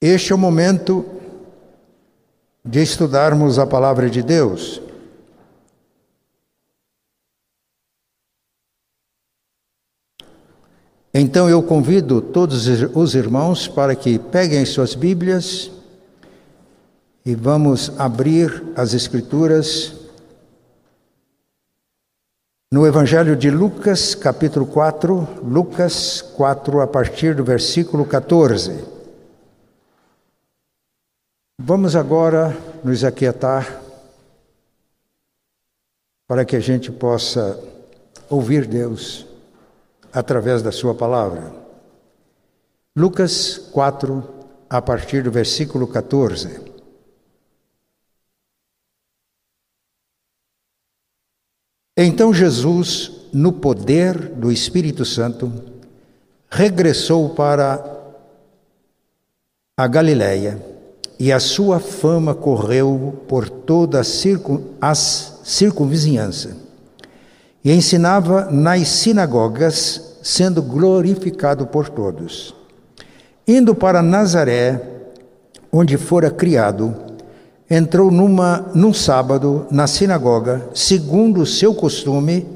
Este é o momento de estudarmos a palavra de Deus. Então eu convido todos os irmãos para que peguem suas Bíblias e vamos abrir as Escrituras no Evangelho de Lucas, capítulo 4, Lucas 4, a partir do versículo 14. Vamos agora nos aquietar para que a gente possa ouvir Deus através da Sua palavra. Lucas 4, a partir do versículo 14. Então Jesus, no poder do Espírito Santo, regressou para a Galiléia e a sua fama correu por toda a circun, circunvizinhança. E ensinava nas sinagogas, sendo glorificado por todos. Indo para Nazaré, onde fora criado, entrou numa, num sábado na sinagoga, segundo o seu costume,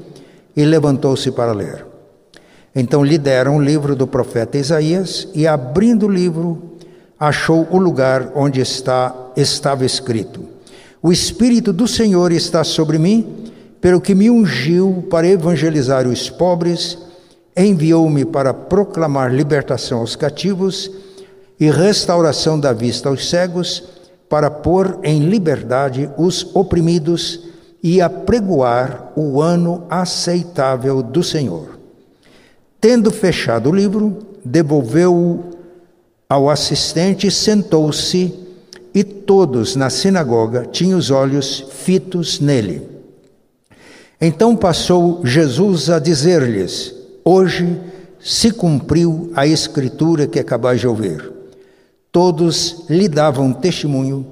e levantou-se para ler. Então lhe deram o livro do profeta Isaías, e abrindo o livro, achou o lugar onde está, estava escrito: O Espírito do Senhor está sobre mim, pelo que me ungiu para evangelizar os pobres, enviou-me para proclamar libertação aos cativos e restauração da vista aos cegos para pôr em liberdade os oprimidos e apregoar o ano aceitável do Senhor. Tendo fechado o livro, devolveu-o ao assistente sentou-se, e todos na sinagoga tinham os olhos fitos nele. Então passou Jesus a dizer-lhes: Hoje se cumpriu a escritura que acabais de ouvir. Todos lhe davam testemunho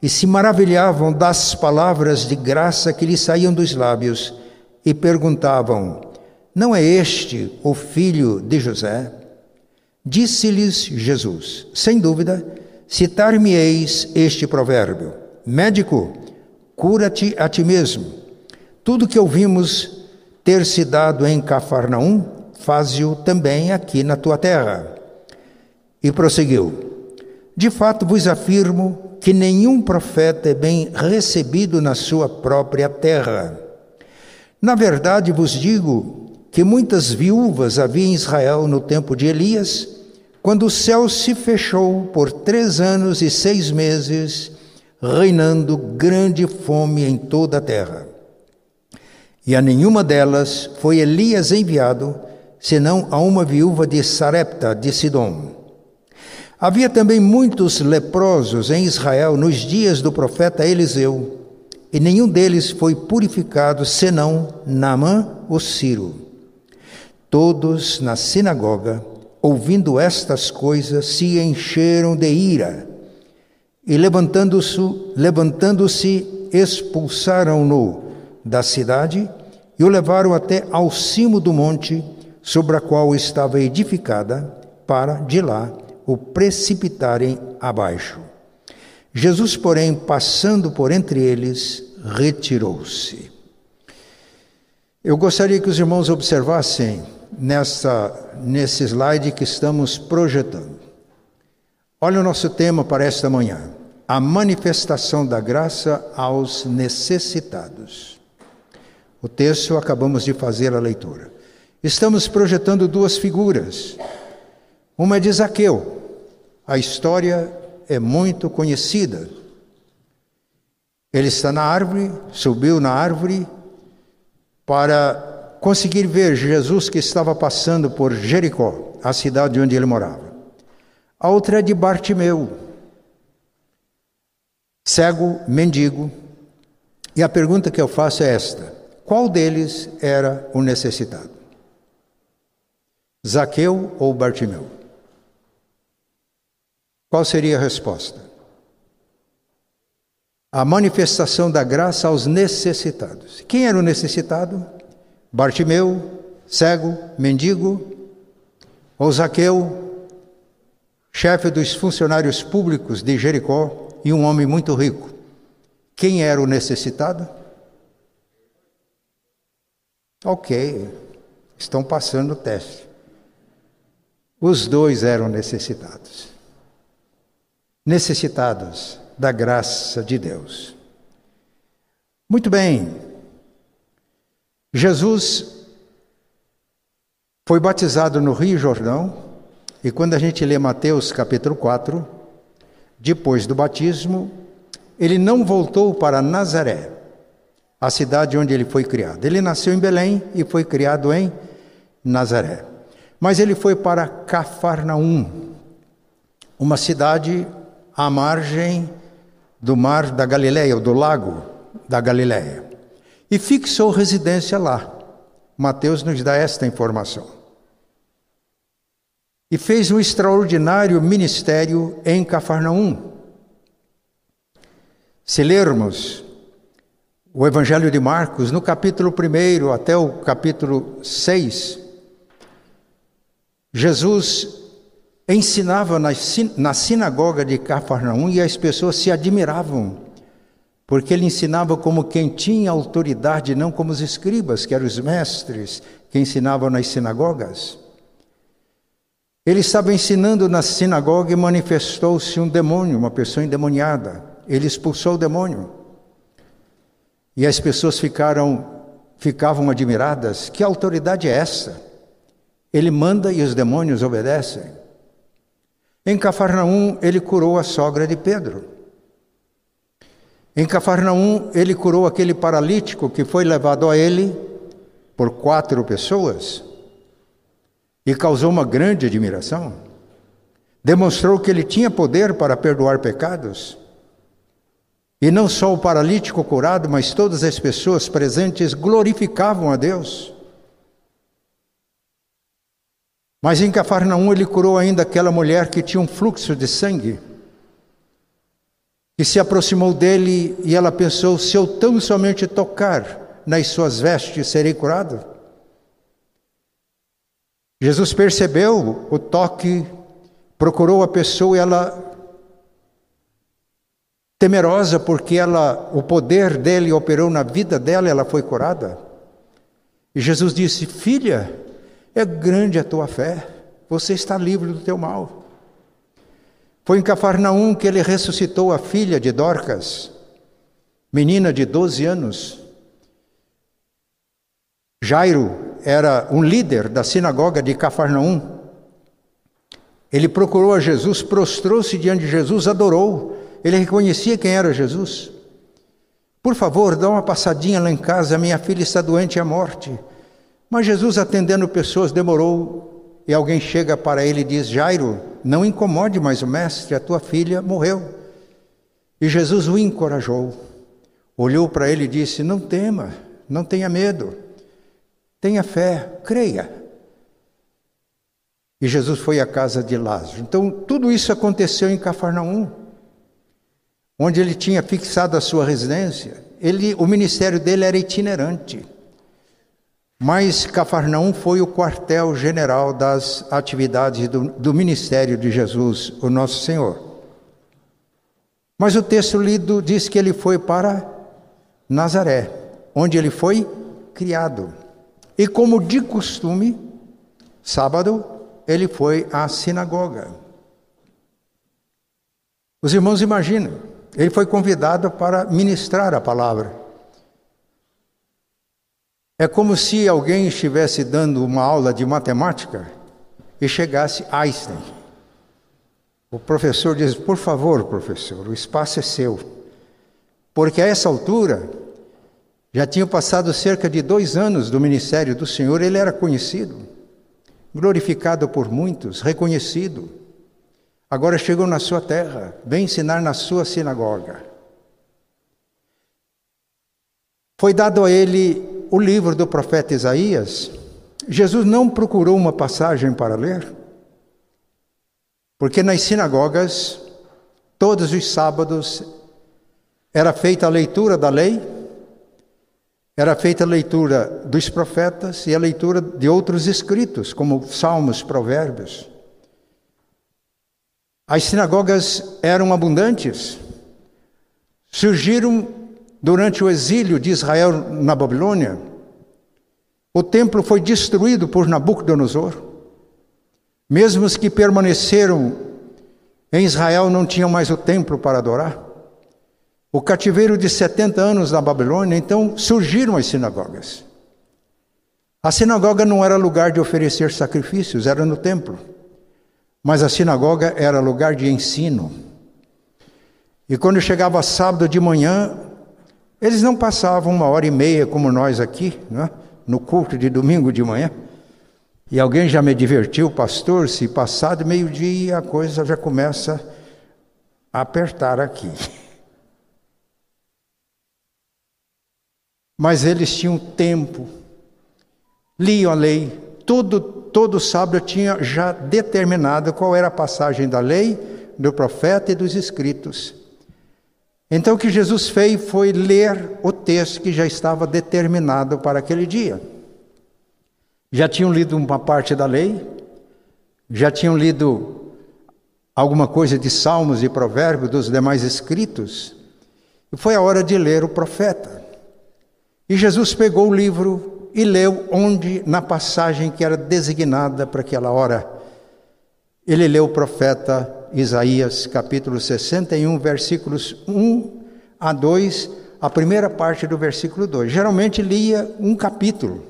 e se maravilhavam das palavras de graça que lhe saíam dos lábios e perguntavam: Não é este o filho de José? Disse-lhes Jesus: Sem dúvida, citar-me-eis este provérbio: Médico, cura-te a ti mesmo. Tudo que ouvimos ter se dado em Cafarnaum, faze-o também aqui na tua terra. E prosseguiu: de fato vos afirmo que nenhum profeta é bem recebido na sua própria terra. Na verdade vos digo que muitas viúvas havia em Israel no tempo de Elias, quando o céu se fechou por três anos e seis meses, reinando grande fome em toda a terra. E a nenhuma delas foi Elias enviado, senão a uma viúva de Sarepta de Sidom. Havia também muitos leprosos em Israel nos dias do profeta Eliseu, e nenhum deles foi purificado senão Naamã o Ciro. Todos na sinagoga, ouvindo estas coisas, se encheram de ira e levantando-se, levantando-se expulsaram-no da cidade e o levaram até ao cimo do monte sobre a qual estava edificada, para de lá o precipitarem abaixo. Jesus, porém, passando por entre eles, retirou-se. Eu gostaria que os irmãos observassem nessa, nesse slide que estamos projetando. Olha o nosso tema para esta manhã: a manifestação da graça aos necessitados. O texto acabamos de fazer a leitura. Estamos projetando duas figuras. Uma é de Zaqueu. A história é muito conhecida. Ele está na árvore, subiu na árvore para conseguir ver Jesus que estava passando por Jericó, a cidade onde ele morava. A outra é de Bartimeu, cego, mendigo. E a pergunta que eu faço é esta: qual deles era o necessitado? Zaqueu ou Bartimeu? Qual seria a resposta? A manifestação da graça aos necessitados. Quem era o necessitado? Bartimeu, cego, mendigo, ou Zaqueu, chefe dos funcionários públicos de Jericó e um homem muito rico. Quem era o necessitado? Ok, estão passando o teste. Os dois eram necessitados. Necessitados da graça de Deus. Muito bem. Jesus foi batizado no Rio Jordão, e quando a gente lê Mateus capítulo 4, depois do batismo, ele não voltou para Nazaré, a cidade onde ele foi criado. Ele nasceu em Belém e foi criado em Nazaré. Mas ele foi para Cafarnaum, uma cidade à margem do mar da Galileia, ou do lago da Galileia, e fixou residência lá. Mateus nos dá esta informação. E fez um extraordinário ministério em Cafarnaum. Se lermos o Evangelho de Marcos, no capítulo 1 até o capítulo 6, Jesus ensinava na sinagoga de Cafarnaum e as pessoas se admiravam, porque ele ensinava como quem tinha autoridade, não como os escribas, que eram os mestres que ensinavam nas sinagogas. Ele estava ensinando na sinagoga e manifestou-se um demônio, uma pessoa endemoniada. Ele expulsou o demônio. E as pessoas ficaram ficavam admiradas. Que autoridade é essa? Ele manda e os demônios obedecem. Em Cafarnaum, ele curou a sogra de Pedro. Em Cafarnaum, ele curou aquele paralítico que foi levado a ele por quatro pessoas e causou uma grande admiração. Demonstrou que ele tinha poder para perdoar pecados. E não só o paralítico curado, mas todas as pessoas presentes glorificavam a Deus. Mas em Cafarnaum ele curou ainda aquela mulher que tinha um fluxo de sangue, que se aproximou dele e ela pensou: se eu tão somente tocar nas suas vestes, serei curado. Jesus percebeu o toque, procurou a pessoa e ela temerosa porque ela, o poder dele operou na vida dela, ela foi curada. E Jesus disse: "Filha, é grande a tua fé, você está livre do teu mal. Foi em Cafarnaum que ele ressuscitou a filha de Dorcas, menina de 12 anos. Jairo era um líder da sinagoga de Cafarnaum. Ele procurou a Jesus, prostrou-se diante de Jesus, adorou. Ele reconhecia quem era Jesus. Por favor, dá uma passadinha lá em casa, minha filha está doente à morte. Mas Jesus, atendendo pessoas, demorou e alguém chega para ele e diz: Jairo, não incomode mais o mestre, a tua filha morreu. E Jesus o encorajou, olhou para ele e disse: Não tema, não tenha medo, tenha fé, creia. E Jesus foi à casa de Lázaro. Então, tudo isso aconteceu em Cafarnaum, onde ele tinha fixado a sua residência. Ele, o ministério dele era itinerante. Mas Cafarnaum foi o quartel-general das atividades do, do, ministério de Jesus, o nosso Senhor. Mas o texto lido diz que ele foi para Nazaré, onde ele foi criado. E como de costume, sábado, ele foi à sinagoga. Os irmãos imaginam, ele foi convidado para ministrar a palavra. É como se alguém estivesse dando uma aula de matemática e chegasse Einstein. O professor diz: Por favor, professor, o espaço é seu. Porque a essa altura, já tinha passado cerca de dois anos do ministério do Senhor, ele era conhecido, glorificado por muitos, reconhecido. Agora chegou na sua terra, vem ensinar na sua sinagoga. Foi dado a ele o livro do profeta Isaías, Jesus não procurou uma passagem para ler, porque nas sinagogas, todos os sábados, era feita a leitura da lei, era feita a leitura dos profetas e a leitura de outros escritos, como Salmos, Provérbios. As sinagogas eram abundantes, surgiram durante o exílio de Israel na Babilônia. O templo foi destruído por Nabucodonosor. Mesmo os que permaneceram em Israel não tinham mais o templo para adorar. O cativeiro de 70 anos na Babilônia, então surgiram as sinagogas. A sinagoga não era lugar de oferecer sacrifícios, era no templo. Mas a sinagoga era lugar de ensino. E quando chegava sábado de manhã, eles não passavam uma hora e meia como nós aqui, né? no culto de domingo de manhã. E alguém já me divertiu, pastor, se passar de meio-dia a coisa já começa a apertar aqui. Mas eles tinham tempo, liam a lei, todo, todo sábado tinha já determinado qual era a passagem da lei, do profeta e dos escritos. Então o que Jesus fez foi ler o texto que já estava determinado para aquele dia. Já tinham lido uma parte da lei, já tinham lido alguma coisa de Salmos e Provérbios dos demais escritos, e foi a hora de ler o profeta. E Jesus pegou o livro e leu onde, na passagem que era designada para aquela hora. Ele leu o profeta Isaías, capítulo 61, versículos 1 a 2, a primeira parte do versículo 2. Geralmente lia um capítulo,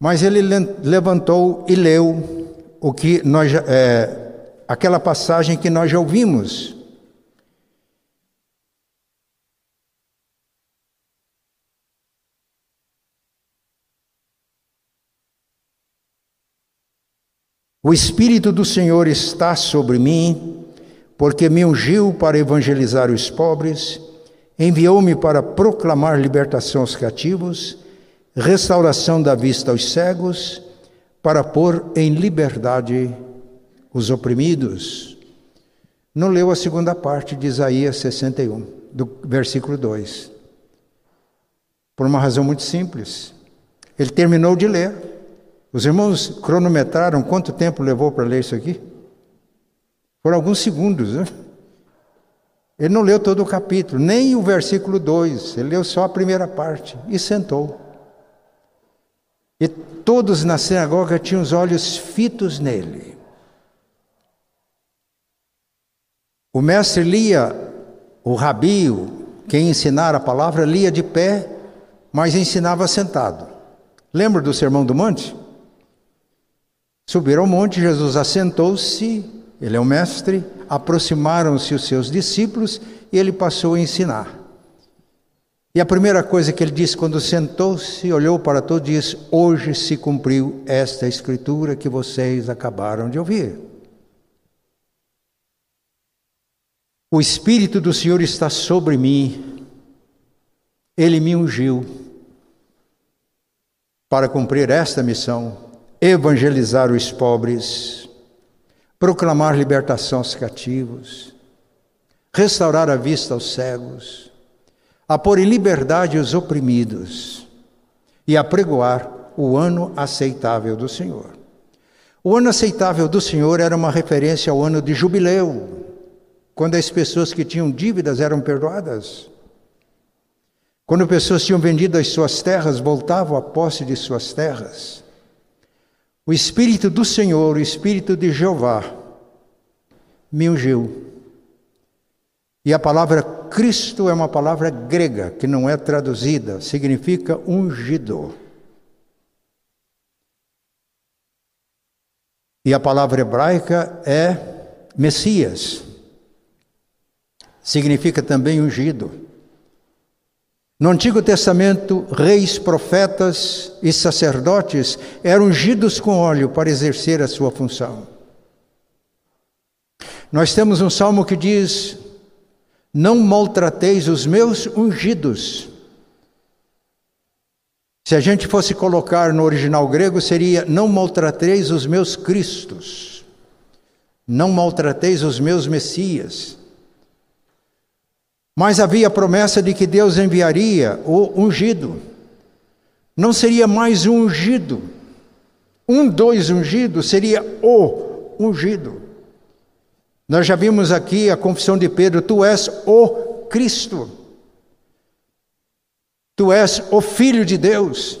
mas ele levantou e leu o que nós, é, aquela passagem que nós já ouvimos O Espírito do Senhor está sobre mim, porque me ungiu para evangelizar os pobres, enviou-me para proclamar libertação aos cativos, restauração da vista aos cegos, para pôr em liberdade os oprimidos. Não leu a segunda parte de Isaías 61, do versículo 2. Por uma razão muito simples. Ele terminou de ler. Os irmãos cronometraram quanto tempo levou para ler isso aqui? Foram alguns segundos, né? Ele não leu todo o capítulo, nem o versículo 2, ele leu só a primeira parte e sentou. E todos na sinagoga tinham os olhos fitos nele. O mestre lia, o rabio, quem ensinara a palavra, lia de pé, mas ensinava sentado. Lembra do Sermão do Monte? Subiram ao monte, Jesus assentou-se, ele é o mestre, aproximaram-se os seus discípulos e ele passou a ensinar. E a primeira coisa que ele disse quando sentou-se, olhou para todos e disse: Hoje se cumpriu esta escritura que vocês acabaram de ouvir. O Espírito do Senhor está sobre mim, ele me ungiu para cumprir esta missão evangelizar os pobres, proclamar libertação aos cativos, restaurar a vista aos cegos, a pôr em liberdade os oprimidos e a pregoar o ano aceitável do Senhor. O ano aceitável do Senhor era uma referência ao ano de jubileu, quando as pessoas que tinham dívidas eram perdoadas. Quando pessoas tinham vendido as suas terras, voltavam à posse de suas terras. O Espírito do Senhor, o Espírito de Jeová, me ungiu. E a palavra Cristo é uma palavra grega que não é traduzida, significa ungido. E a palavra hebraica é Messias, significa também ungido. No Antigo Testamento, reis, profetas e sacerdotes eram ungidos com óleo para exercer a sua função. Nós temos um salmo que diz: Não maltrateis os meus ungidos. Se a gente fosse colocar no original grego, seria: Não maltrateis os meus cristos. Não maltrateis os meus messias. Mas havia a promessa de que Deus enviaria o ungido. Não seria mais um ungido. Um, dois ungidos, seria o ungido. Nós já vimos aqui a confissão de Pedro: Tu és o Cristo, Tu és o Filho de Deus.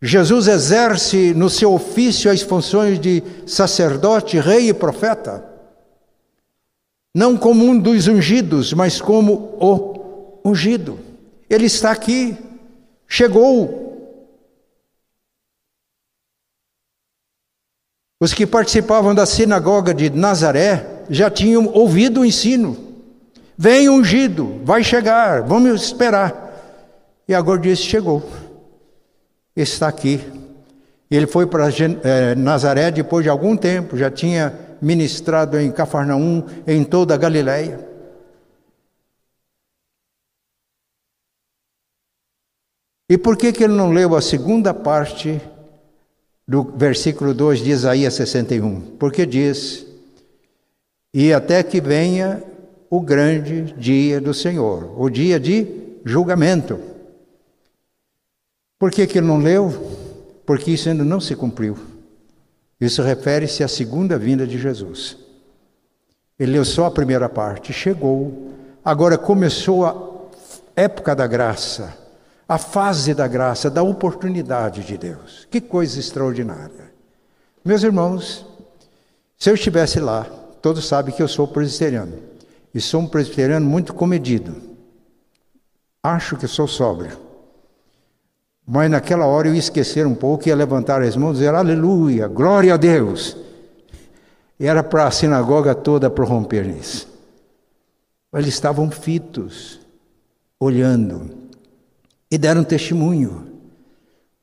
Jesus exerce no seu ofício as funções de sacerdote, rei e profeta, não como um dos ungidos, mas como o ungido. Ele está aqui, chegou. Os que participavam da sinagoga de Nazaré já tinham ouvido o ensino. Vem ungido, vai chegar, vamos esperar. E agora disse: chegou está aqui. Ele foi para é, Nazaré depois de algum tempo, já tinha ministrado em Cafarnaum, em toda a Galiléia. E por que, que ele não leu a segunda parte do versículo 2 de Isaías 61? Porque diz: E até que venha o grande dia do Senhor, o dia de julgamento. Por que, que ele não leu? Porque isso ainda não se cumpriu. Isso refere-se à segunda vinda de Jesus. Ele leu só a primeira parte, chegou. Agora começou a época da graça, a fase da graça, da oportunidade de Deus. Que coisa extraordinária. Meus irmãos, se eu estivesse lá, todos sabem que eu sou presbiteriano. E sou um presbiteriano muito comedido. Acho que sou sóbrio. Mas naquela hora eu ia esquecer um pouco, ia levantar as mãos e dizer aleluia, glória a Deus. E era para a sinagoga toda prorromper nisso. Eles estavam fitos, olhando, e deram testemunho.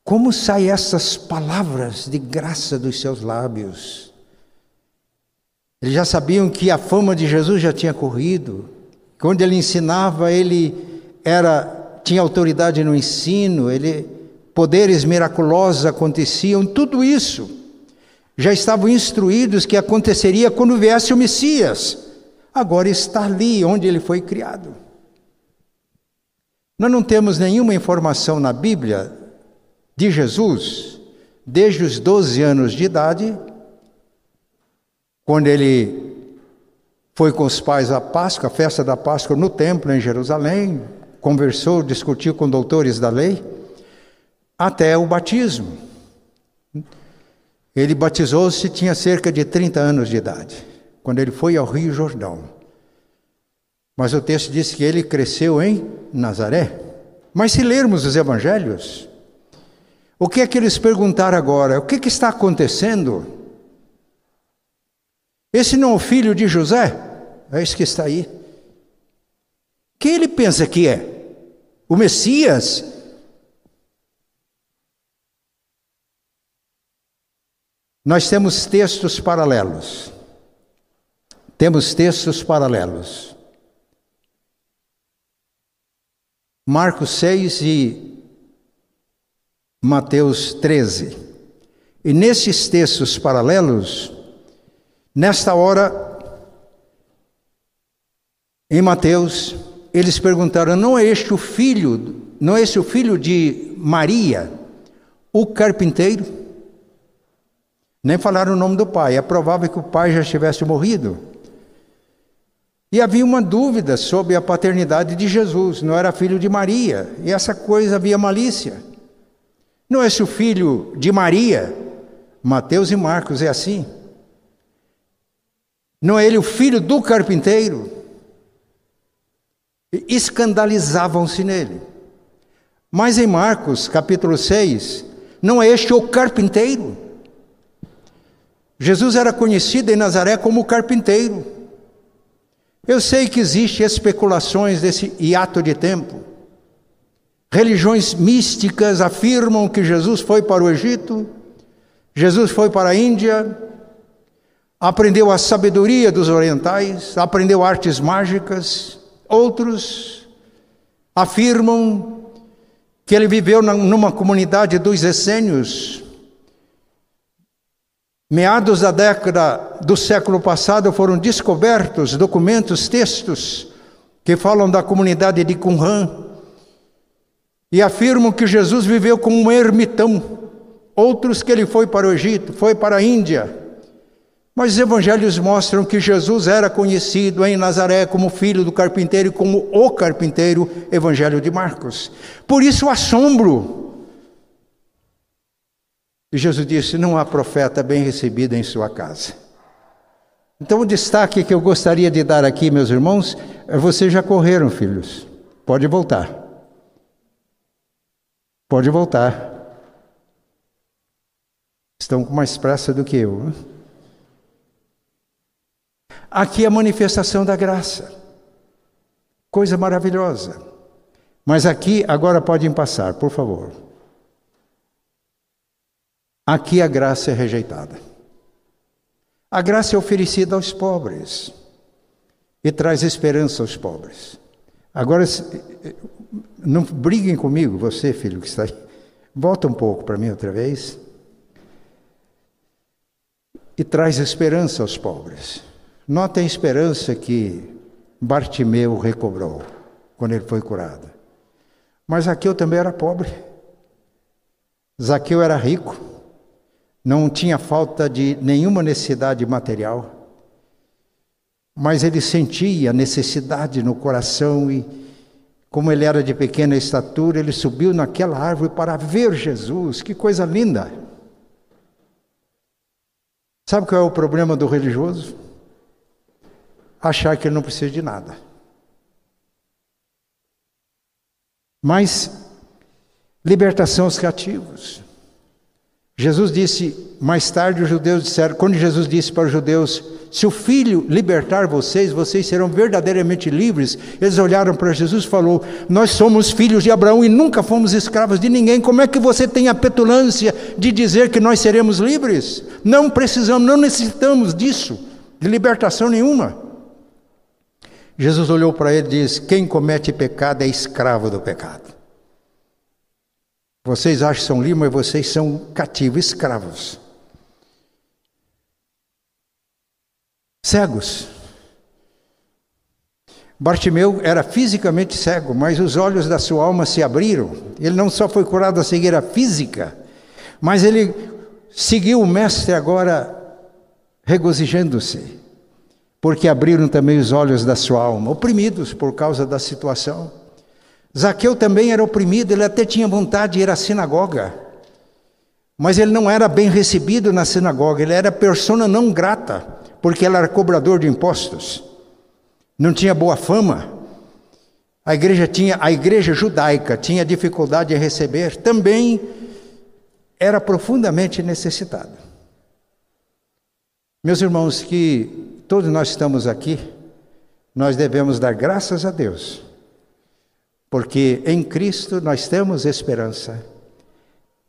Como saem essas palavras de graça dos seus lábios? Eles já sabiam que a fama de Jesus já tinha corrido, que onde ele ensinava, ele era tinha autoridade no ensino, ele poderes miraculosos aconteciam, tudo isso já estavam instruídos que aconteceria quando viesse o Messias. Agora está ali onde ele foi criado. Nós não temos nenhuma informação na Bíblia de Jesus desde os 12 anos de idade, quando ele foi com os pais à Páscoa, a festa da Páscoa no templo em Jerusalém, conversou, discutiu com doutores da lei até o batismo. Ele batizou-se, tinha cerca de 30 anos de idade, quando ele foi ao Rio Jordão. Mas o texto diz que ele cresceu em Nazaré. Mas se lermos os evangelhos, o que é que eles perguntaram agora? O que, que está acontecendo? Esse não é o filho de José? É esse que está aí. Quem ele pensa que é? O Messias? Nós temos textos paralelos. Temos textos paralelos. Marcos 6 e Mateus 13. E nesses textos paralelos, nesta hora, em Mateus, eles perguntaram: não é este o filho, não é este o filho de Maria, o carpinteiro? Nem falaram o nome do pai. É provável que o pai já tivesse morrido. E havia uma dúvida sobre a paternidade de Jesus. Não era filho de Maria. E essa coisa havia malícia. Não é se o filho de Maria? Mateus e Marcos é assim. Não é ele o filho do carpinteiro? Escandalizavam-se nele. Mas em Marcos, capítulo 6, não é este o carpinteiro? Jesus era conhecido em Nazaré como carpinteiro. Eu sei que existem especulações desse hiato de tempo. Religiões místicas afirmam que Jesus foi para o Egito, Jesus foi para a Índia, aprendeu a sabedoria dos orientais, aprendeu artes mágicas. Outros afirmam que ele viveu numa comunidade dos essênios, Meados da década do século passado foram descobertos documentos, textos que falam da comunidade de Qumran e afirmam que Jesus viveu como um ermitão. Outros que ele foi para o Egito, foi para a Índia. Mas os evangelhos mostram que Jesus era conhecido em Nazaré como filho do carpinteiro e como o carpinteiro, evangelho de Marcos. Por isso o assombro. E Jesus disse: Não há profeta bem recebido em sua casa. Então, o destaque que eu gostaria de dar aqui, meus irmãos, é: vocês já correram, filhos. Pode voltar. Pode voltar. Estão com mais pressa do que eu. Aqui é a manifestação da graça. Coisa maravilhosa. Mas aqui, agora podem passar, por favor. Aqui a graça é rejeitada. A graça é oferecida aos pobres e traz esperança aos pobres. Agora, não briguem comigo, você, filho que está aí. Volta um pouco para mim outra vez. E traz esperança aos pobres. Nota a esperança que Bartimeu recobrou quando ele foi curado. Mas Zaqueu também era pobre. Zaqueu era rico, não tinha falta de nenhuma necessidade material, mas ele sentia necessidade no coração e, como ele era de pequena estatura, ele subiu naquela árvore para ver Jesus. Que coisa linda! Sabe qual é o problema do religioso? achar que ele não precisa de nada. Mas libertação aos cativos. Jesus disse, mais tarde os judeus disseram, quando Jesus disse para os judeus: Se o filho libertar vocês, vocês serão verdadeiramente livres. Eles olharam para Jesus e falou: Nós somos filhos de Abraão e nunca fomos escravos de ninguém. Como é que você tem a petulância de dizer que nós seremos livres? Não precisamos, não necessitamos disso, de libertação nenhuma. Jesus olhou para ele e disse: Quem comete pecado é escravo do pecado. Vocês acham que são livres, mas vocês são cativos, escravos. Cegos. Bartimeu era fisicamente cego, mas os olhos da sua alma se abriram. Ele não só foi curado da cegueira física, mas ele seguiu o Mestre agora regozijando-se porque abriram também os olhos da sua alma, oprimidos por causa da situação. Zaqueu também era oprimido, ele até tinha vontade de ir à sinagoga, mas ele não era bem recebido na sinagoga, ele era persona não grata, porque ele era cobrador de impostos, não tinha boa fama. A igreja tinha, a igreja judaica tinha dificuldade em receber, também era profundamente necessitada. Meus irmãos, que todos nós estamos aqui, nós devemos dar graças a Deus, porque em Cristo nós temos esperança,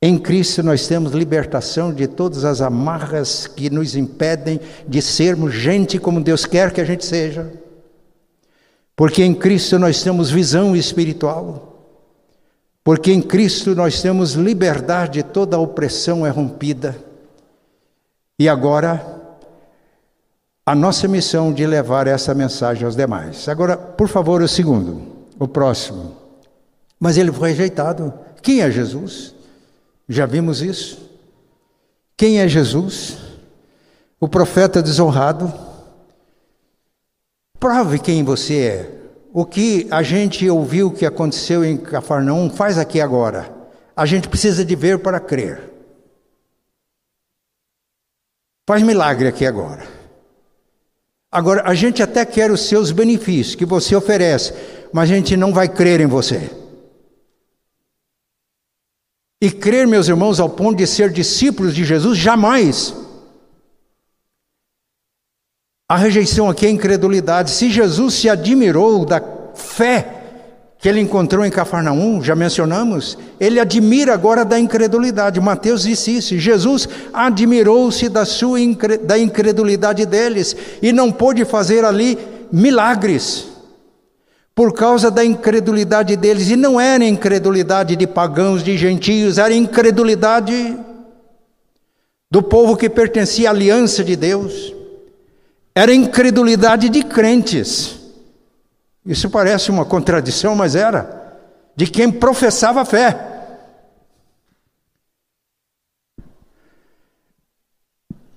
em Cristo nós temos libertação de todas as amarras que nos impedem de sermos gente como Deus quer que a gente seja, porque em Cristo nós temos visão espiritual, porque em Cristo nós temos liberdade, toda a opressão é rompida, e agora a nossa missão de levar essa mensagem aos demais. Agora, por favor, o segundo, o próximo. Mas ele foi rejeitado. Quem é Jesus? Já vimos isso. Quem é Jesus? O profeta desonrado. Prove quem você é. O que a gente ouviu que aconteceu em Cafarnaum faz aqui agora. A gente precisa de ver para crer. Faz milagre aqui agora. Agora, a gente até quer os seus benefícios que você oferece, mas a gente não vai crer em você. E crer, meus irmãos, ao ponto de ser discípulos de Jesus, jamais. A rejeição aqui é incredulidade. Se Jesus se admirou da fé que ele encontrou em Cafarnaum, já mencionamos, ele admira agora da incredulidade. Mateus disse isso. Jesus admirou-se da sua da incredulidade deles e não pôde fazer ali milagres por causa da incredulidade deles. E não era incredulidade de pagãos, de gentios, era incredulidade do povo que pertencia à aliança de Deus. Era incredulidade de crentes. Isso parece uma contradição, mas era. De quem professava fé.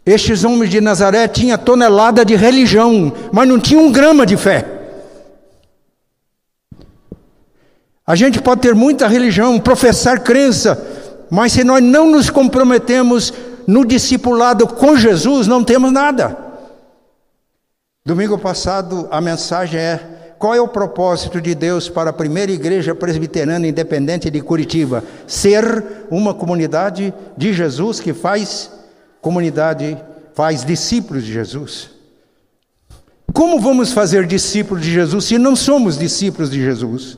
Estes homens de Nazaré tinham tonelada de religião, mas não tinham um grama de fé. A gente pode ter muita religião, professar crença, mas se nós não nos comprometemos no discipulado com Jesus, não temos nada. Domingo passado a mensagem é: qual é o propósito de Deus para a primeira igreja presbiteriana independente de Curitiba? Ser uma comunidade de Jesus que faz comunidade, faz discípulos de Jesus. Como vamos fazer discípulos de Jesus se não somos discípulos de Jesus?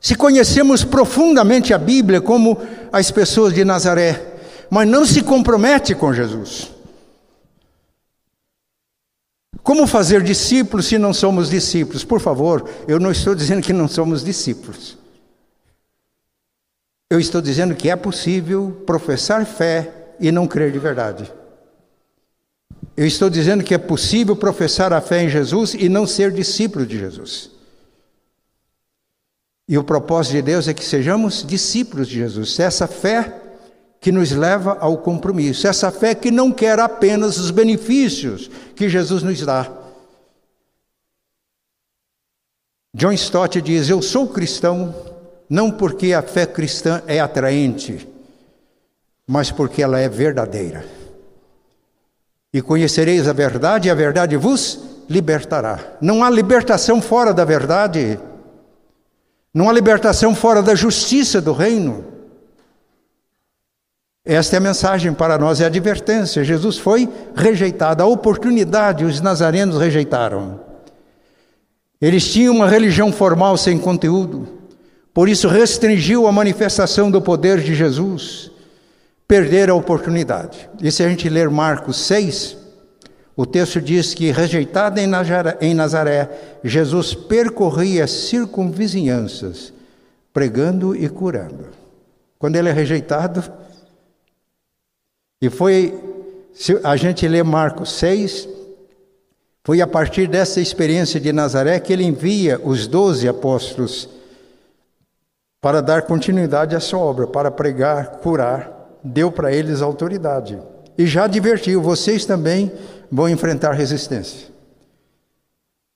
Se conhecemos profundamente a Bíblia como as pessoas de Nazaré, mas não se compromete com Jesus. Como fazer discípulos se não somos discípulos? Por favor, eu não estou dizendo que não somos discípulos. Eu estou dizendo que é possível professar fé e não crer de verdade. Eu estou dizendo que é possível professar a fé em Jesus e não ser discípulo de Jesus. E o propósito de Deus é que sejamos discípulos de Jesus. Essa fé que nos leva ao compromisso. Essa fé que não quer apenas os benefícios que Jesus nos dá. John Stott diz: Eu sou cristão não porque a fé cristã é atraente, mas porque ela é verdadeira. E conhecereis a verdade, e a verdade vos libertará. Não há libertação fora da verdade, há libertação fora da justiça do reino. Esta é a mensagem para nós, é a advertência. Jesus foi rejeitado, a oportunidade os nazarenos rejeitaram. Eles tinham uma religião formal sem conteúdo, por isso restringiu a manifestação do poder de Jesus. Perderam a oportunidade. E se a gente ler Marcos 6, o texto diz que, rejeitado em Nazaré, Jesus percorria circunvizinhanças, pregando e curando. Quando ele é rejeitado, e foi, se a gente lê Marcos 6, foi a partir dessa experiência de Nazaré que ele envia os doze apóstolos para dar continuidade à sua obra, para pregar, curar, deu para eles autoridade. E já advertiu: vocês também vão enfrentar resistência.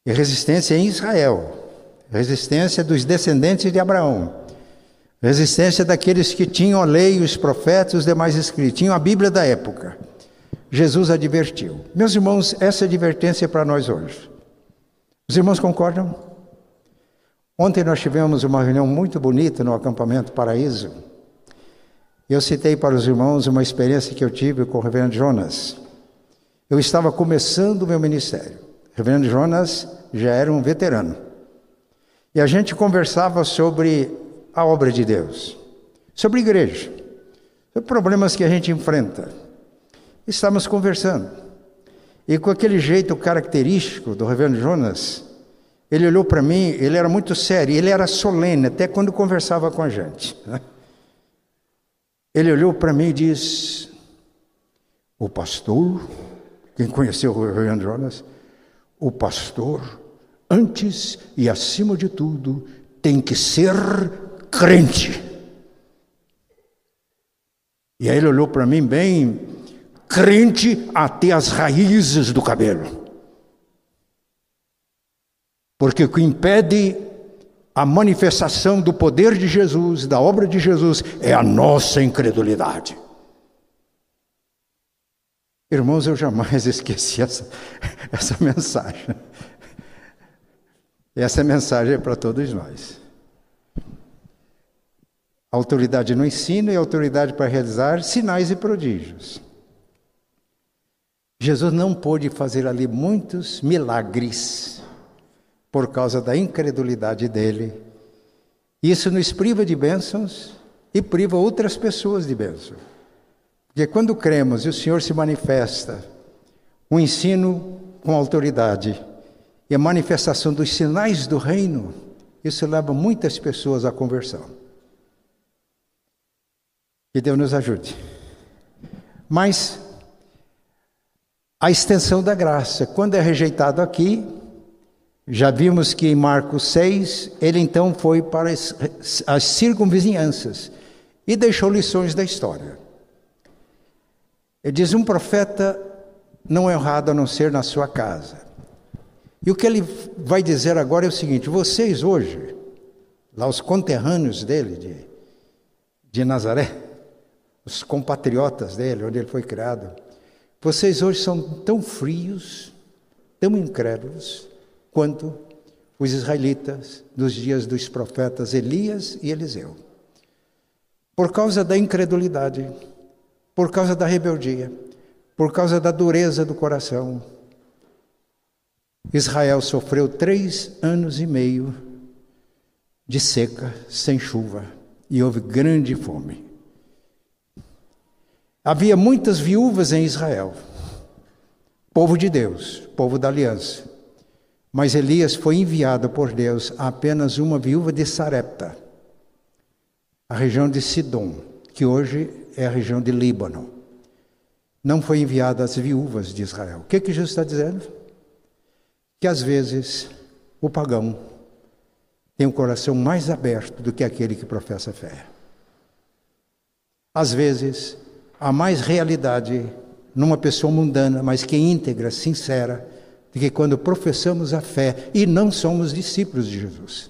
E resistência em Israel, resistência dos descendentes de Abraão, Resistência daqueles que tinham a lei, os profetas, os demais escritos, tinham a Bíblia da época. Jesus advertiu. Meus irmãos, essa advertência é para nós hoje. Os irmãos concordam? Ontem nós tivemos uma reunião muito bonita no acampamento Paraíso. Eu citei para os irmãos uma experiência que eu tive com o reverendo Jonas. Eu estava começando o meu ministério. O reverendo Jonas já era um veterano. E a gente conversava sobre a obra de Deus, sobre igreja, sobre problemas que a gente enfrenta. Estamos conversando. E com aquele jeito característico do reverendo Jonas, ele olhou para mim, ele era muito sério, ele era solene, até quando conversava com a gente. Né? Ele olhou para mim e disse: O pastor, quem conheceu o reverendo Jonas, o pastor, antes e acima de tudo, tem que ser crente. E aí ele olhou para mim bem, crente até as raízes do cabelo. Porque o que impede a manifestação do poder de Jesus, da obra de Jesus, é a nossa incredulidade. Irmãos, eu jamais esqueci essa, essa mensagem. Essa mensagem é para todos nós autoridade no ensino e autoridade para realizar sinais e prodígios. Jesus não pôde fazer ali muitos milagres por causa da incredulidade dele. Isso nos priva de bênçãos e priva outras pessoas de bênção. Porque quando cremos e o Senhor se manifesta, o ensino com autoridade e a manifestação dos sinais do reino, isso leva muitas pessoas à conversão. Que Deus nos ajude. Mas a extensão da graça, quando é rejeitado aqui, já vimos que em Marcos 6, ele então foi para as, as circunvizinhanças e deixou lições da história. Ele diz: um profeta não é honrado a não ser na sua casa. E o que ele vai dizer agora é o seguinte: vocês hoje, lá os conterrâneos dele, de, de Nazaré, os compatriotas dele, onde ele foi criado, vocês hoje são tão frios, tão incrédulos, quanto os israelitas dos dias dos profetas Elias e Eliseu. Por causa da incredulidade, por causa da rebeldia, por causa da dureza do coração, Israel sofreu três anos e meio de seca, sem chuva, e houve grande fome. Havia muitas viúvas em Israel, povo de Deus, povo da aliança. Mas Elias foi enviado por Deus a apenas uma viúva de Sarepta, a região de Sidom, que hoje é a região de Líbano. Não foi enviado às viúvas de Israel. O que, que Jesus está dizendo? Que às vezes o pagão tem um coração mais aberto do que aquele que professa fé. Às vezes há mais realidade numa pessoa mundana, mas que é íntegra, sincera, do que quando professamos a fé e não somos discípulos de Jesus.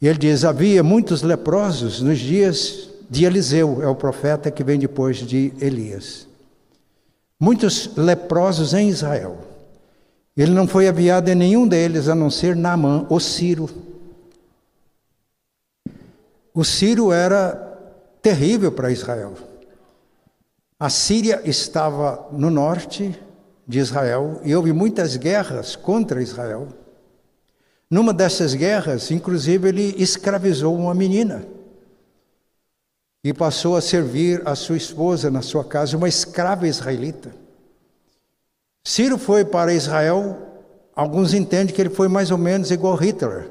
E ele diz: havia muitos leprosos nos dias de Eliseu, é o profeta que vem depois de Elias. Muitos leprosos em Israel. Ele não foi aviado em nenhum deles, a não ser Naamã, o Ciro. O Ciro era terrível para Israel. A Síria estava no norte de Israel e houve muitas guerras contra Israel. Numa dessas guerras, inclusive, ele escravizou uma menina e passou a servir a sua esposa na sua casa, uma escrava israelita. Ciro foi para Israel, alguns entendem que ele foi mais ou menos igual Hitler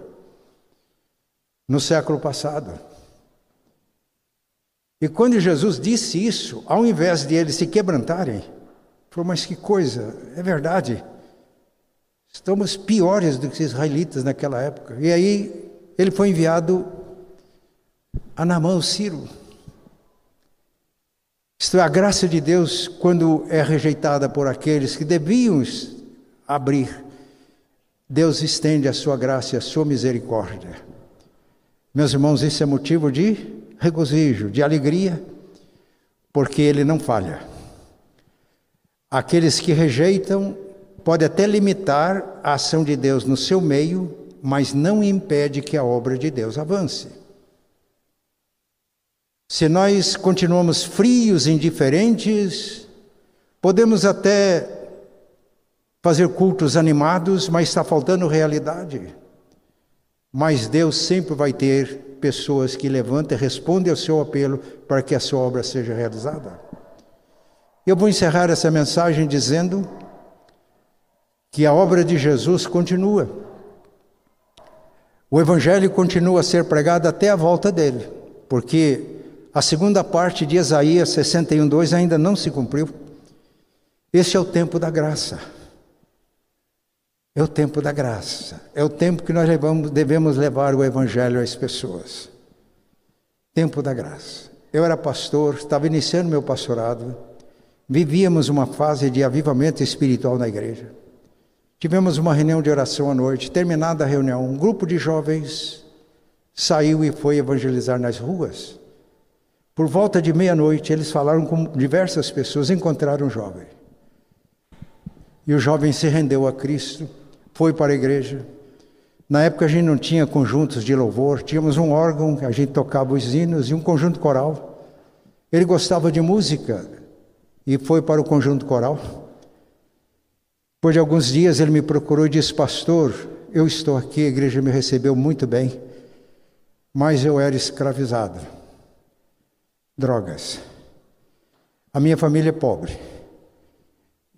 no século passado. E quando Jesus disse isso, ao invés de eles se quebrantarem, falou: Mas que coisa, é verdade. Estamos piores do que os israelitas naquela época. E aí ele foi enviado a Namã, o Ciro. Isto é, a graça de Deus, quando é rejeitada por aqueles que deviam abrir, Deus estende a sua graça e a sua misericórdia. Meus irmãos, isso é motivo de regozijo, de alegria, porque Ele não falha. Aqueles que rejeitam pode até limitar a ação de Deus no seu meio, mas não impede que a obra de Deus avance. Se nós continuamos frios, indiferentes, podemos até fazer cultos animados, mas está faltando realidade. Mas Deus sempre vai ter pessoas que levantem e respondem ao seu apelo para que a sua obra seja realizada. Eu vou encerrar essa mensagem dizendo que a obra de Jesus continua. O Evangelho continua a ser pregado até a volta dele, porque a segunda parte de Isaías 61,2 ainda não se cumpriu. Esse é o tempo da graça. É o tempo da graça. É o tempo que nós levamos, devemos levar o Evangelho às pessoas. Tempo da graça. Eu era pastor, estava iniciando meu pastorado. Vivíamos uma fase de avivamento espiritual na igreja. Tivemos uma reunião de oração à noite. Terminada a reunião, um grupo de jovens saiu e foi evangelizar nas ruas. Por volta de meia-noite, eles falaram com diversas pessoas, encontraram um jovem. E o jovem se rendeu a Cristo, foi para a igreja. Na época a gente não tinha conjuntos de louvor, tínhamos um órgão, a gente tocava os hinos e um conjunto coral. Ele gostava de música e foi para o conjunto coral. Depois de alguns dias ele me procurou e disse: Pastor, eu estou aqui, a igreja me recebeu muito bem, mas eu era escravizado drogas. A minha família é pobre.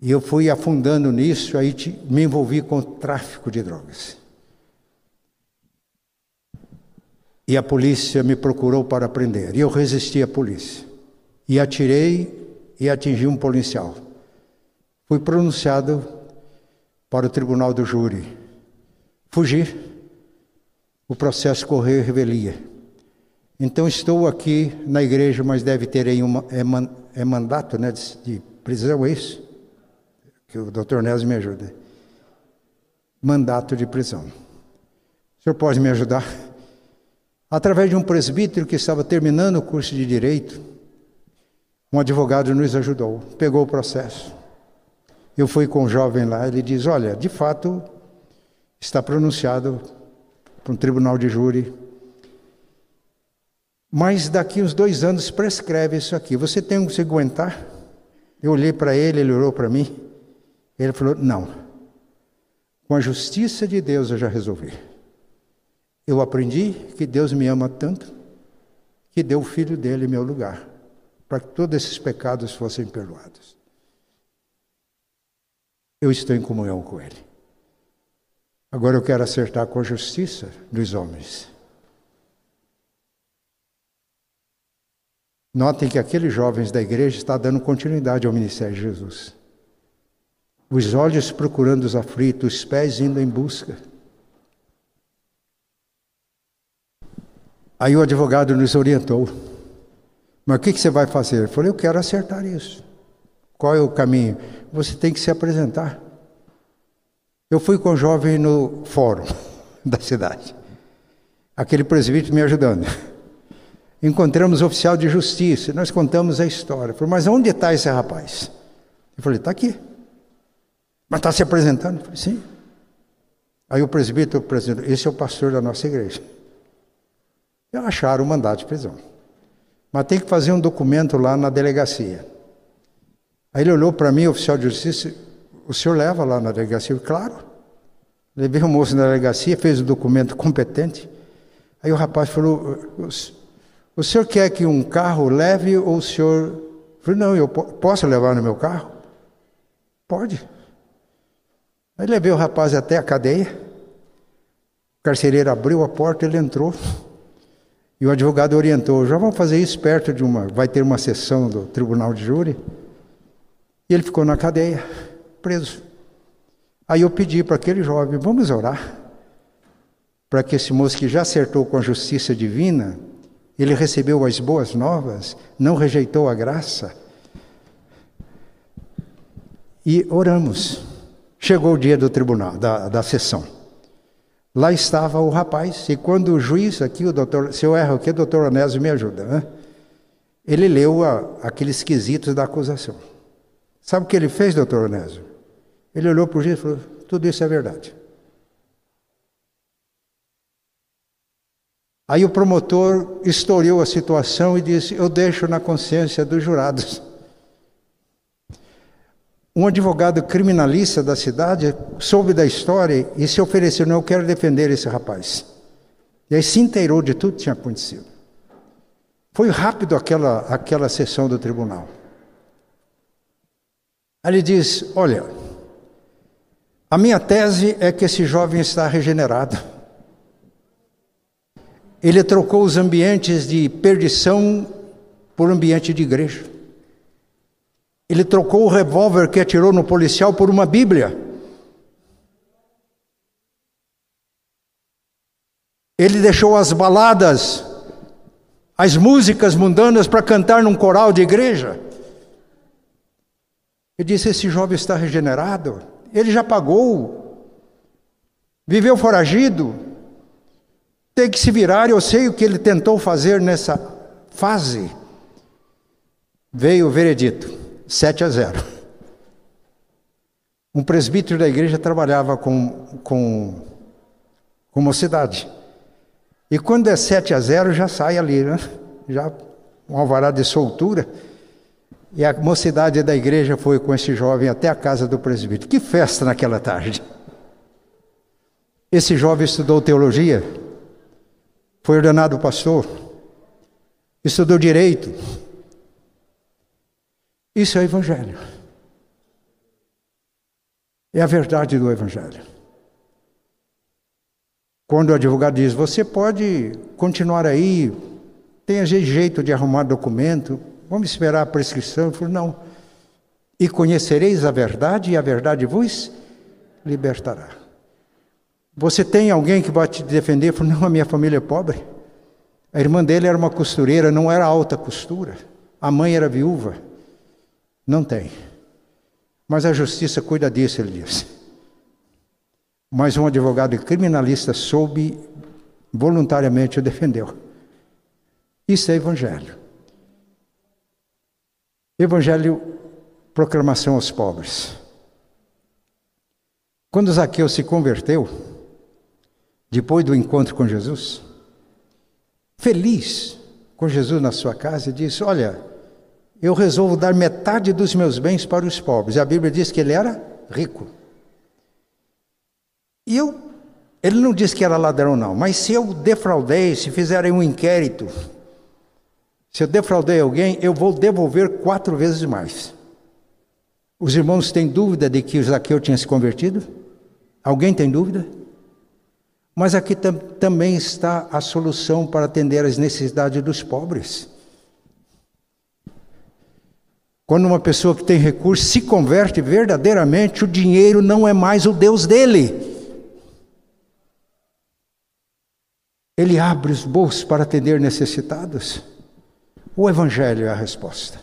E eu fui afundando nisso, aí me envolvi com o tráfico de drogas. E a polícia me procurou para prender. E eu resisti à polícia. E atirei e atingi um policial. Fui pronunciado para o tribunal do júri. Fugi. O processo correu revelia. Então estou aqui na igreja, mas deve ter aí uma, é, man, é mandato né, de, de, prisão, é isso? Que o doutor Nésio me ajuda. Mandato de prisão. O senhor pode me ajudar? Através de um presbítero que estava terminando o curso de direito, um advogado nos ajudou, pegou o processo. Eu fui com o um jovem lá, ele diz: Olha, de fato, está pronunciado para um tribunal de júri, mas daqui uns dois anos prescreve isso aqui. Você tem que se aguentar? Eu olhei para ele, ele olhou para mim. Ele falou: Não. Com a justiça de Deus eu já resolvi. Eu aprendi que Deus me ama tanto que deu o filho dele em meu lugar, para que todos esses pecados fossem perdoados. Eu estou em comunhão com ele. Agora eu quero acertar com a justiça dos homens. Notem que aqueles jovens da igreja estão dando continuidade ao ministério de Jesus. Os olhos procurando os aflitos, os pés indo em busca. Aí o advogado nos orientou. Mas o que, você vai fazer? Eu falei, eu quero acertar isso. Qual é o caminho? Você tem que se apresentar. Eu fui com o jovem no fórum da cidade. Aquele presbítero me ajudando. Encontramos o oficial de justiça, nós contamos a história. falei, mas onde está esse rapaz? Eu falei, está aqui. Mas está se apresentando? Eu falei, sim. Aí o presbítero apresentou, esse é o pastor da nossa igreja. E acharam o mandato de prisão. Mas tem que fazer um documento lá na delegacia. Aí ele olhou para mim, oficial de justiça, o senhor leva lá na delegacia? Eu, claro. Levei o moço na delegacia, fez o documento competente. Aí o rapaz falou, o senhor quer que um carro leve ou o senhor... Eu falei, não, eu posso levar no meu carro? Pode. Aí levei o rapaz até a cadeia. O carcereiro abriu a porta, ele entrou. E o advogado orientou: já vamos fazer isso perto de uma. Vai ter uma sessão do tribunal de júri. E ele ficou na cadeia, preso. Aí eu pedi para aquele jovem: vamos orar. Para que esse moço que já acertou com a justiça divina, ele recebeu as boas novas, não rejeitou a graça. E oramos. Chegou o dia do tribunal, da, da sessão. Lá estava o rapaz, e quando o juiz, aqui o doutor, se eu erro aqui, o doutor Onésio me ajuda, né? Ele leu a, aqueles quesitos da acusação. Sabe o que ele fez, doutor Onésio? Ele olhou para o juiz e falou: tudo isso é verdade. Aí o promotor historiou a situação e disse: Eu deixo na consciência dos jurados. Um advogado criminalista da cidade soube da história e se ofereceu: Não, eu quero defender esse rapaz. E aí se inteirou de tudo que tinha acontecido. Foi rápido aquela, aquela sessão do tribunal. Aí ele diz: Olha, a minha tese é que esse jovem está regenerado. Ele trocou os ambientes de perdição por ambiente de igreja. Ele trocou o revólver que atirou no policial por uma Bíblia. Ele deixou as baladas, as músicas mundanas para cantar num coral de igreja. Eu disse: esse jovem está regenerado. Ele já pagou, viveu foragido, tem que se virar. Eu sei o que ele tentou fazer nessa fase. Veio o veredito. 7 a 0. Um presbítero da igreja trabalhava com, com, com mocidade. E quando é 7 a 0, já sai ali, né? Já um alvará de soltura. E a mocidade da igreja foi com esse jovem até a casa do presbítero. Que festa naquela tarde! Esse jovem estudou teologia, foi ordenado pastor, estudou direito, isso é o Evangelho. É a verdade do Evangelho. Quando o advogado diz, você pode continuar aí, tem jeito de arrumar documento, vamos esperar a prescrição. Eu falo, não. E conhecereis a verdade, e a verdade vos libertará. Você tem alguém que vai te defender? Eu falo, não, a minha família é pobre. A irmã dele era uma costureira, não era alta costura. A mãe era viúva. Não tem. Mas a justiça cuida disso, ele disse. Mas um advogado criminalista soube voluntariamente o defendeu. Isso é evangelho. Evangelho, proclamação aos pobres. Quando Zaqueu se converteu, depois do encontro com Jesus, feliz com Jesus na sua casa, disse: Olha, eu resolvo dar metade dos meus bens para os pobres. E a Bíblia diz que ele era rico. E eu, ele não disse que era ladrão, não, mas se eu defraudei, se fizerem um inquérito, se eu defraudei alguém, eu vou devolver quatro vezes mais. Os irmãos têm dúvida de que Zaqueu tinha se convertido? Alguém tem dúvida? Mas aqui tam também está a solução para atender às necessidades dos pobres. Quando uma pessoa que tem recursos se converte verdadeiramente, o dinheiro não é mais o Deus dele. Ele abre os bolsos para atender necessitados. O Evangelho é a resposta.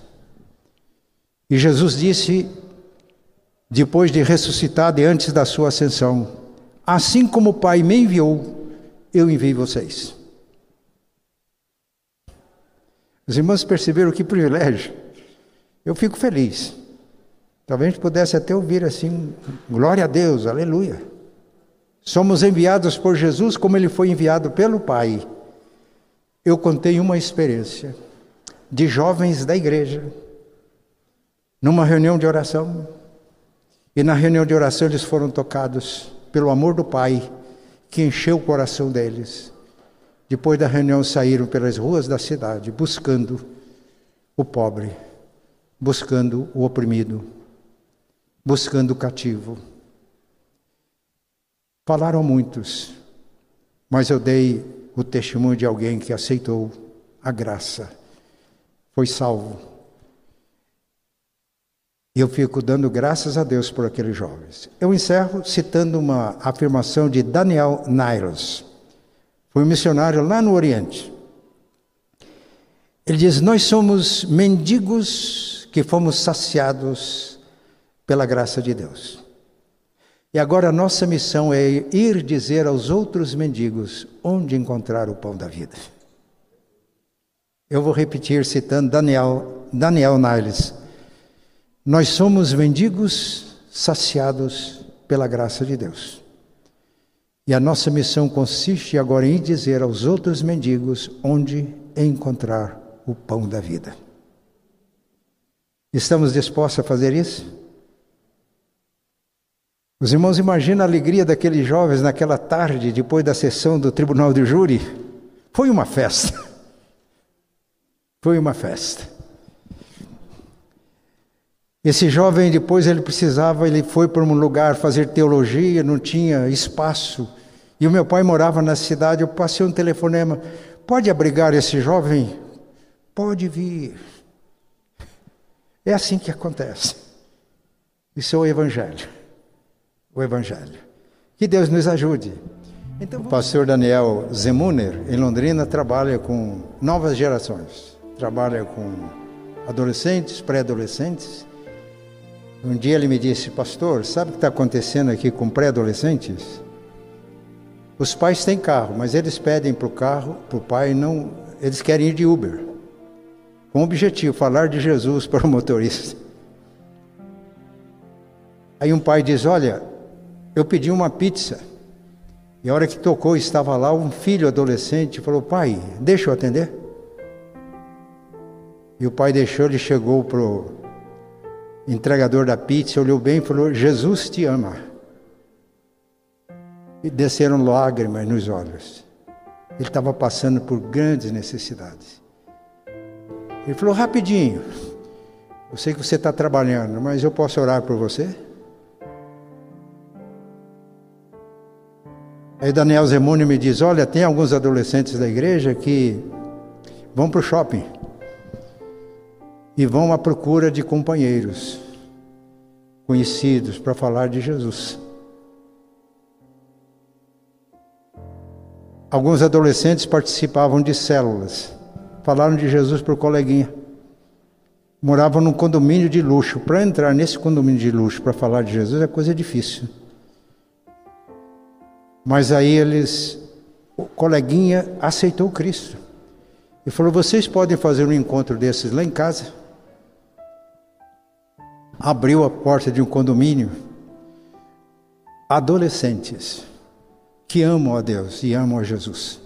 E Jesus disse, depois de ressuscitado e antes da sua ascensão: Assim como o Pai me enviou, eu envio vocês. Os irmãos perceberam que privilégio. Eu fico feliz. Talvez a gente pudesse até ouvir assim: glória a Deus, aleluia. Somos enviados por Jesus como ele foi enviado pelo Pai. Eu contei uma experiência de jovens da igreja, numa reunião de oração. E na reunião de oração eles foram tocados pelo amor do Pai, que encheu o coração deles. Depois da reunião saíram pelas ruas da cidade buscando o pobre, buscando o oprimido, buscando o cativo. Falaram muitos, mas eu dei o testemunho de alguém que aceitou a graça foi salvo. E eu fico dando graças a Deus por aqueles jovens. Eu encerro citando uma afirmação de Daniel Nairos. Foi um missionário lá no Oriente. Ele diz: Nós somos mendigos que fomos saciados pela graça de Deus. E agora a nossa missão é ir dizer aos outros mendigos onde encontrar o pão da vida. Eu vou repetir citando Daniel, Daniel Niles. Nós somos mendigos saciados pela graça de Deus. E a nossa missão consiste agora em dizer aos outros mendigos onde encontrar o pão da vida. Estamos dispostos a fazer isso? Os irmãos imaginam a alegria daqueles jovens naquela tarde, depois da sessão do tribunal de júri. Foi uma festa. Foi uma festa. Esse jovem depois ele precisava, ele foi para um lugar fazer teologia, não tinha espaço. E o meu pai morava na cidade, eu passei um telefonema, pode abrigar esse jovem? Pode vir. É assim que acontece. Isso é o evangelho. O evangelho. Que Deus nos ajude. Então, o pastor Daniel Zemuner, em Londrina, trabalha com novas gerações trabalha com adolescentes, pré-adolescentes. Um dia ele me disse, pastor, sabe o que está acontecendo aqui com pré-adolescentes? Os pais têm carro, mas eles pedem para o carro, para o pai, não, eles querem ir de Uber. Com o objetivo, falar de Jesus para o motorista. Aí um pai diz: Olha, eu pedi uma pizza. E a hora que tocou, estava lá um filho adolescente falou: Pai, deixa eu atender. E o pai deixou, ele chegou para o entregador da pizza, olhou bem e falou: Jesus te ama. E desceram lágrimas nos olhos. Ele estava passando por grandes necessidades. Ele falou: rapidinho, eu sei que você está trabalhando, mas eu posso orar por você? Aí Daniel Zemuni me diz: Olha, tem alguns adolescentes da igreja que vão para o shopping e vão à procura de companheiros conhecidos para falar de Jesus. alguns adolescentes participavam de células. Falaram de Jesus o coleguinha. Moravam num condomínio de luxo. Para entrar nesse condomínio de luxo para falar de Jesus é coisa difícil. Mas aí eles, o coleguinha aceitou Cristo. E falou: Vocês podem fazer um encontro desses lá em casa? Abriu a porta de um condomínio. Adolescentes que amam a Deus e amam a Jesus.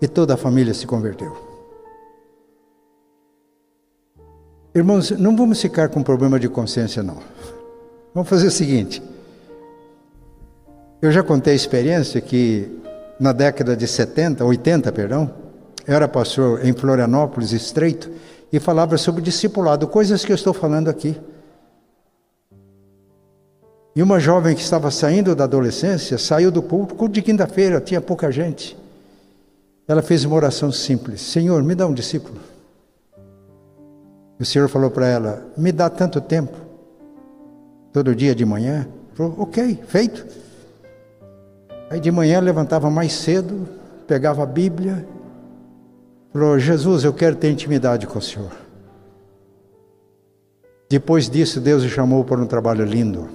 E toda a família se converteu. Irmãos, não vamos ficar com problema de consciência, não. Vamos fazer o seguinte. Eu já contei a experiência que na década de 70, 80, perdão, eu era pastor em Florianópolis, estreito, e falava sobre discipulado, coisas que eu estou falando aqui. E uma jovem que estava saindo da adolescência saiu do culto de quinta-feira, tinha pouca gente. Ela fez uma oração simples: Senhor, me dá um discípulo. O Senhor falou para ela: Me dá tanto tempo, todo dia de manhã. Falou: Ok, feito. Aí de manhã levantava mais cedo, pegava a Bíblia, falou: Jesus, eu quero ter intimidade com o Senhor. Depois disso, Deus o chamou para um trabalho lindo.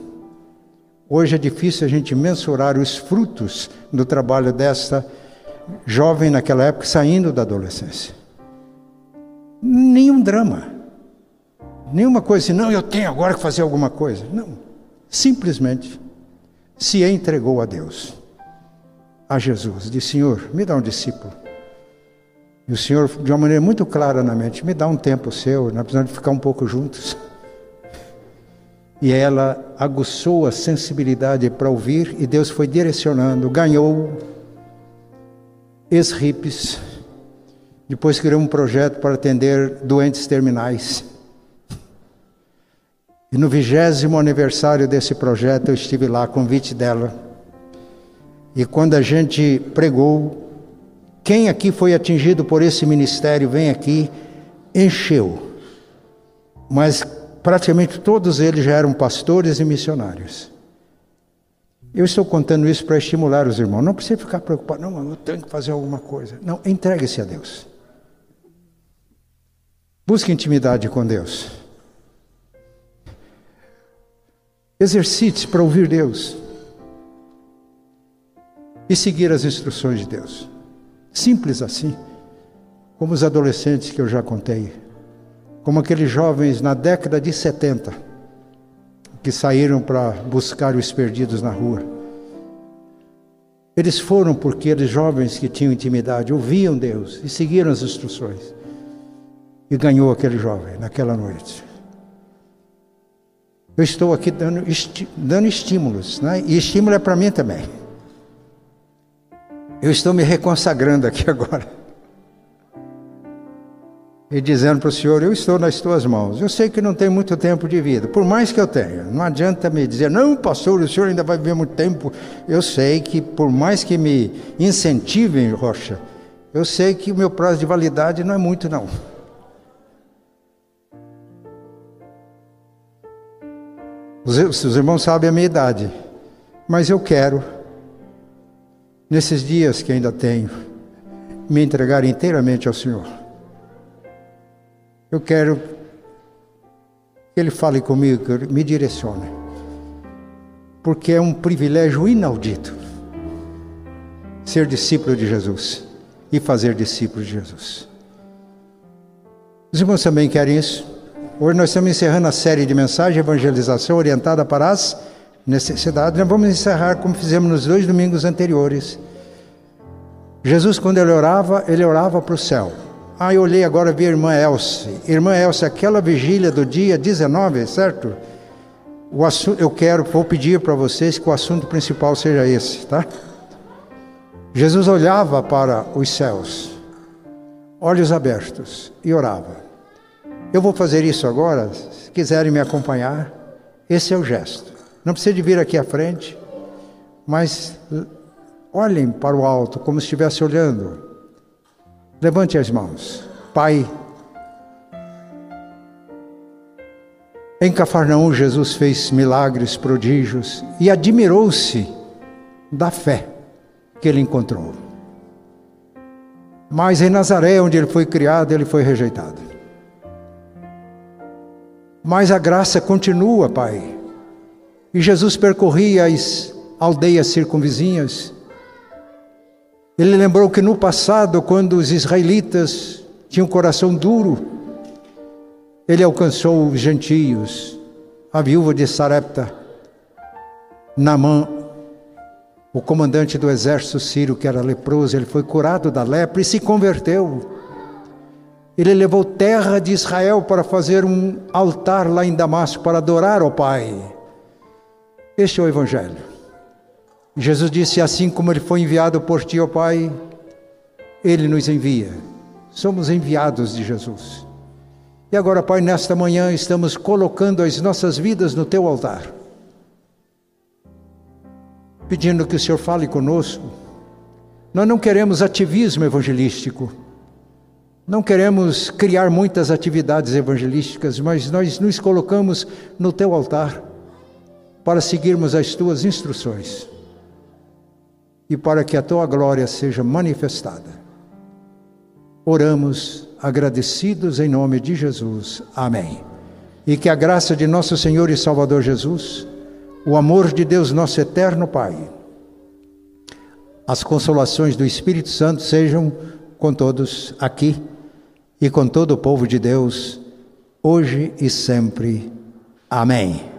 Hoje é difícil a gente mensurar os frutos do trabalho desta jovem naquela época, saindo da adolescência. Nenhum drama. Nenhuma coisa assim, não, eu tenho agora que fazer alguma coisa. Não. Simplesmente se entregou a Deus, a Jesus. Disse: Senhor, me dá um discípulo. E o Senhor, de uma maneira muito clara na mente, me dá um tempo seu, nós precisamos ficar um pouco juntos. E ela aguçou a sensibilidade para ouvir, e Deus foi direcionando, ganhou ex-hippies, depois criou um projeto para atender doentes terminais. E no vigésimo aniversário desse projeto eu estive lá, convite dela. E quando a gente pregou, quem aqui foi atingido por esse ministério, vem aqui, encheu. Mas praticamente todos eles já eram pastores e missionários. Eu estou contando isso para estimular os irmãos. Não precisa ficar preocupado, não, eu tenho que fazer alguma coisa. Não, entregue-se a Deus. Busque intimidade com Deus. Exercite para ouvir Deus e seguir as instruções de Deus. Simples assim, como os adolescentes que eu já contei, como aqueles jovens na década de 70 que saíram para buscar os perdidos na rua. Eles foram porque aqueles jovens que tinham intimidade ouviam Deus e seguiram as instruções. E ganhou aquele jovem naquela noite. Eu estou aqui dando, esti dando estímulos, né? e estímulo é para mim também. Eu estou me reconsagrando aqui agora. E dizendo para o Senhor: Eu estou nas tuas mãos. Eu sei que não tem muito tempo de vida, por mais que eu tenha. Não adianta me dizer, não, pastor, o senhor ainda vai viver muito tempo. Eu sei que, por mais que me incentivem, Rocha, eu sei que o meu prazo de validade não é muito, não. Os, os irmãos sabem a minha idade, mas eu quero, nesses dias que ainda tenho, me entregar inteiramente ao Senhor. Eu quero que Ele fale comigo, que me direcione, porque é um privilégio inaudito ser discípulo de Jesus e fazer discípulo de Jesus. Os irmãos também querem isso? Hoje nós estamos encerrando a série de mensagens de evangelização orientada para as necessidades. Nós vamos encerrar como fizemos nos dois domingos anteriores. Jesus, quando ele orava, ele orava para o céu. Ah, eu olhei agora vi a irmã Elce. Irmã Elce, aquela vigília do dia 19, certo? O assunto, eu quero, vou pedir para vocês que o assunto principal seja esse, tá? Jesus olhava para os céus, olhos abertos, e orava. Eu vou fazer isso agora, se quiserem me acompanhar, esse é o gesto. Não precisa de vir aqui à frente, mas olhem para o alto como se estivesse olhando. Levante as mãos. Pai, em Cafarnaum Jesus fez milagres, prodígios e admirou-se da fé que ele encontrou. Mas em Nazaré, onde ele foi criado, ele foi rejeitado. Mas a graça continua, Pai. E Jesus percorria as aldeias circunvizinhas. Ele lembrou que no passado, quando os israelitas tinham um coração duro, ele alcançou os gentios, a viúva de Sarepta, Namã, o comandante do exército sírio que era leproso, ele foi curado da lepra e se converteu. Ele levou terra de Israel para fazer um altar lá em Damasco para adorar ao Pai. Este é o Evangelho. Jesus disse: Assim como ele foi enviado por ti, ó Pai, ele nos envia. Somos enviados de Jesus. E agora, Pai, nesta manhã estamos colocando as nossas vidas no teu altar pedindo que o Senhor fale conosco. Nós não queremos ativismo evangelístico, não queremos criar muitas atividades evangelísticas, mas nós nos colocamos no teu altar para seguirmos as tuas instruções e para que a tua glória seja manifestada. Oramos agradecidos em nome de Jesus. Amém. E que a graça de nosso Senhor e Salvador Jesus o amor de Deus, nosso eterno Pai, as consolações do Espírito Santo sejam com todos aqui e com todo o povo de Deus, hoje e sempre. Amém.